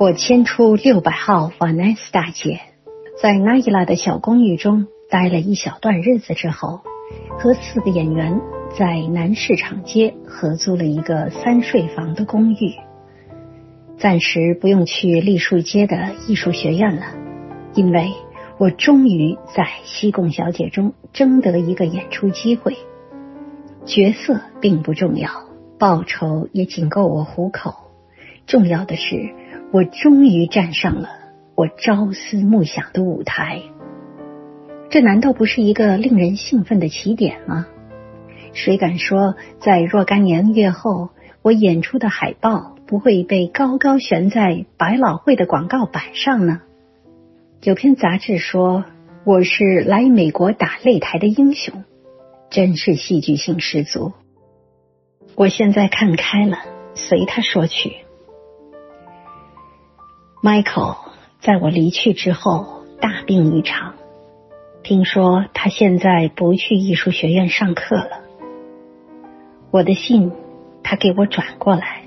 我迁出六百号瓦奈斯大街，在那伊拉的小公寓中待了一小段日子之后，和四个演员在南市场街合租了一个三睡房的公寓，暂时不用去栗树街的艺术学院了，因为我终于在《西贡小姐》中争得一个演出机会。角色并不重要，报酬也仅够我糊口，重要的是。我终于站上了我朝思暮想的舞台，这难道不是一个令人兴奋的起点吗？谁敢说在若干年月后，我演出的海报不会被高高悬在百老汇的广告板上呢？有篇杂志说我是来美国打擂台的英雄，真是戏剧性十足。我现在看开了，随他说去。Michael 在我离去之后大病一场，听说他现在不去艺术学院上课了。我的信他给我转过来，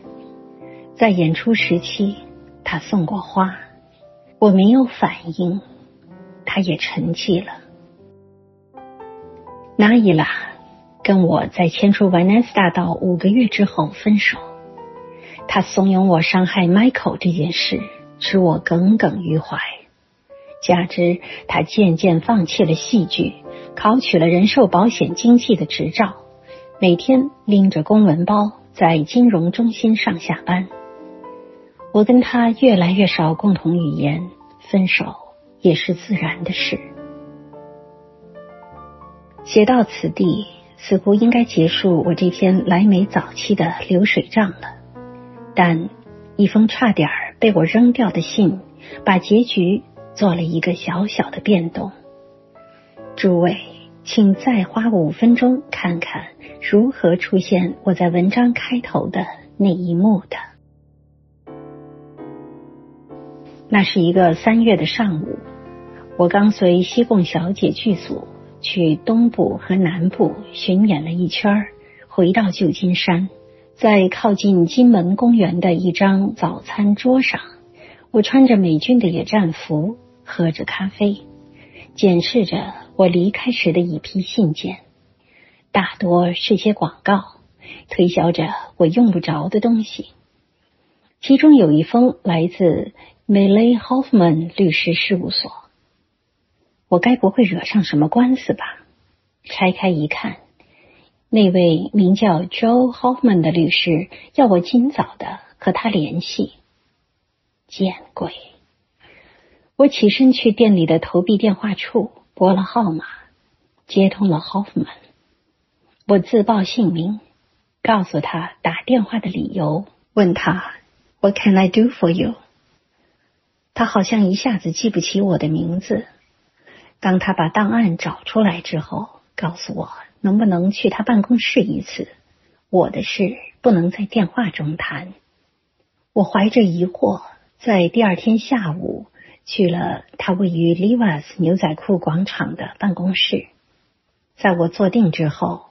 在演出时期他送过花，我没有反应，他也沉寂了。纳伊拉跟我在迁出 Venice 大道五个月之后分手，他怂恿我伤害 Michael 这件事。使我耿耿于怀。加之他渐渐放弃了戏剧，考取了人寿保险经纪的执照，每天拎着公文包在金融中心上下班。我跟他越来越少共同语言，分手也是自然的事。写到此地，似乎应该结束我这篇来美早期的流水账了，但一封差点儿。被我扔掉的信，把结局做了一个小小的变动。诸位，请再花五分钟看看如何出现我在文章开头的那一幕的。那是一个三月的上午，我刚随西贡小姐剧组去东部和南部巡演了一圈，回到旧金山。在靠近金门公园的一张早餐桌上，我穿着美军的野战服，喝着咖啡，检视着我离开时的一批信件，大多是些广告，推销着我用不着的东西。其中有一封来自 Milley Hoffman 律师事务所，我该不会惹上什么官司吧？拆开一看。那位名叫 Joe Hoffman 的律师要我尽早的和他联系。见鬼！我起身去店里的投币电话处拨了号码，接通了 Hoffman。我自报姓名，告诉他打电话的理由，问他 What can I do for you？他好像一下子记不起我的名字。当他把档案找出来之后，告诉我。能不能去他办公室一次？我的事不能在电话中谈。我怀着疑惑，在第二天下午去了他位于 Levi's 牛仔裤广场的办公室。在我坐定之后，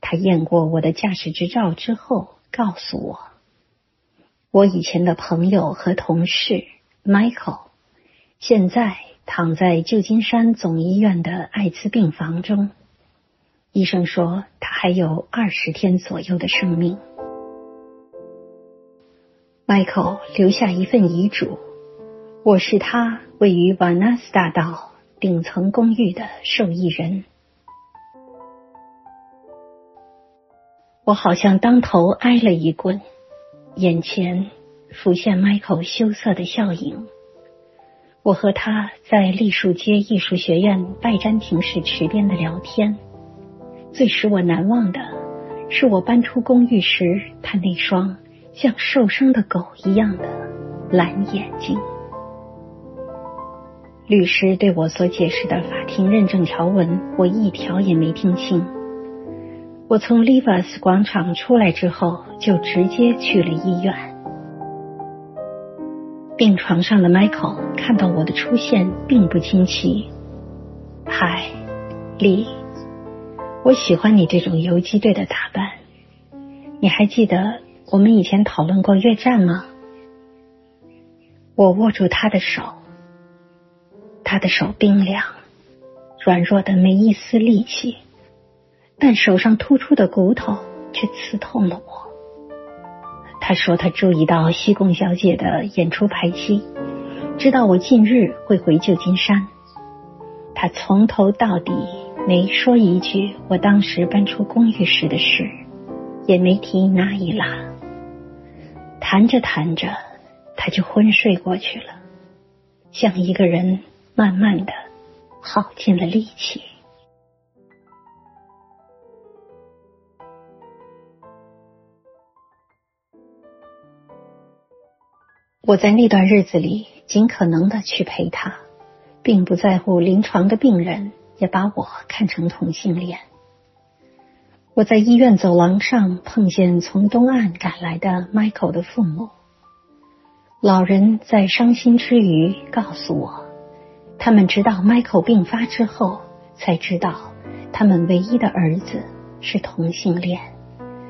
他验过我的驾驶执照之后，告诉我，我以前的朋友和同事 Michael 现在躺在旧金山总医院的艾滋病房中。医生说他还有二十天左右的生命。Michael 留下一份遗嘱，我是他位于瓦纳斯大道顶层公寓的受益人。我好像当头挨了一棍，眼前浮现 Michael 羞涩的笑影。我和他在栗树街艺术学院拜占庭式池边的聊天。最使我难忘的是，我搬出公寓时，他那双像受伤的狗一样的蓝眼睛。律师对我所解释的法庭认证条文，我一条也没听清。我从 Levis 广场出来之后，就直接去了医院。病床上的 Michael 看到我的出现，并不惊奇。嗨，李。我喜欢你这种游击队的打扮。你还记得我们以前讨论过越战吗？我握住他的手，他的手冰凉，软弱的没一丝力气，但手上突出的骨头却刺痛了我。他说他注意到西贡小姐的演出排期，知道我近日会回旧金山。他从头到底没说一句我当时搬出公寓时的事，也没提那一拉。谈着谈着。他就昏睡过去了，像一个人慢慢的耗尽了力气。我在那段日子里尽可能的去陪他，并不在乎临床的病人也把我看成同性恋。我在医院走廊上碰见从东岸赶来的 Michael 的父母。老人在伤心之余告诉我，他们直到 Michael 病发之后才知道，他们唯一的儿子是同性恋，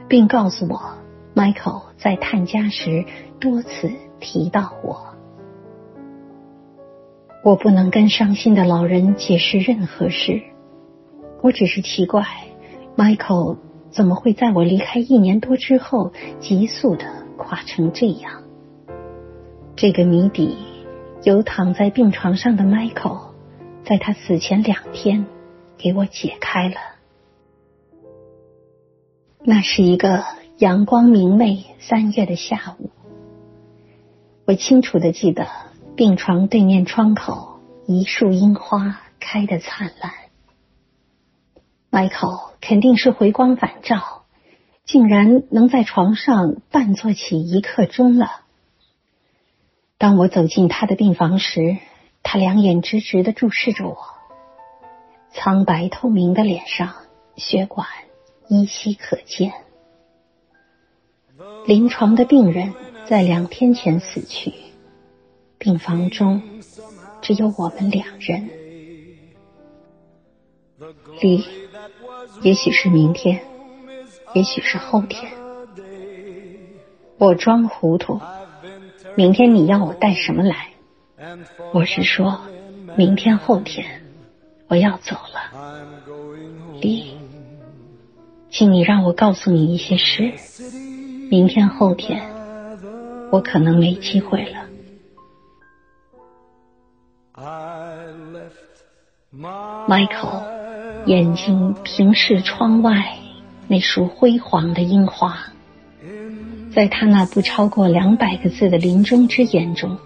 并告诉我，Michael 在探家时多次提到我。我不能跟伤心的老人解释任何事，我只是奇怪，Michael 怎么会在我离开一年多之后急速的垮成这样。这个谜底由躺在病床上的 Michael 在他死前两天给我解开了。那是一个阳光明媚三月的下午，我清楚的记得病床对面窗口一束樱花开得灿烂。Michael 肯定是回光返照，竟然能在床上半坐起一刻钟了。当我走进他的病房时，他两眼直直的注视着我，苍白透明的脸上血管依稀可见。临床的病人在两天前死去，病房中只有我们两人。离，也许是明天，也许是后天。我装糊涂。明天你要我带什么来？我是说，明天后天我要走了，李，请你让我告诉你一些事。明天后天我可能没机会了。Michael 眼睛平视窗外那束辉煌的樱花。在他那不超过两百个字的临终之言中，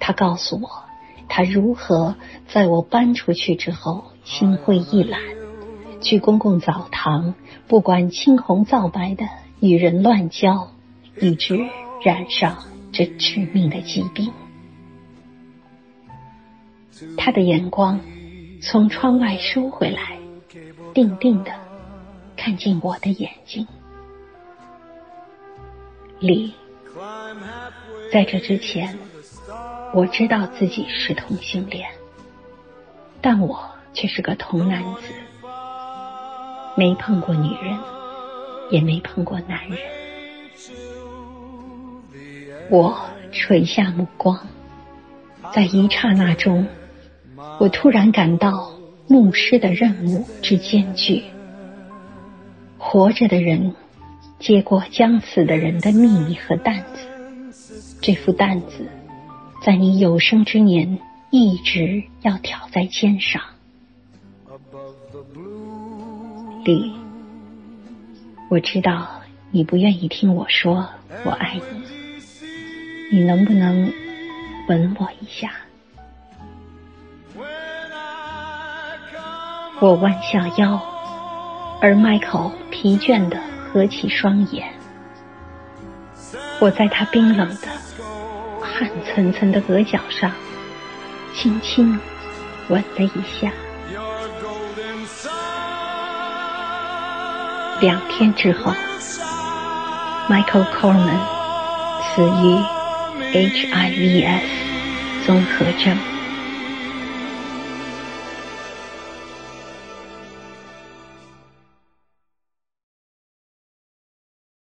他告诉我，他如何在我搬出去之后心灰意懒，去公共澡堂，不管青红皂白的与人乱交，以致染上这致命的疾病。他的眼光从窗外收回来，定定的看进我的眼睛。李，在这之前，我知道自己是同性恋，但我却是个童男子，没碰过女人，也没碰过男人。我垂下目光，在一刹那中，我突然感到牧师的任务之艰巨，活着的人。接过将死的人的秘密和担子，这副担子在你有生之年一直要挑在肩上。李，我知道你不愿意听我说我爱你，你能不能吻我一下？我弯下腰，而迈克疲倦的。合起双眼，我在他冰冷的、汗涔涔的额角上轻轻吻了一下。两天之后，Michael Coleman 死于 HIVS 综合症。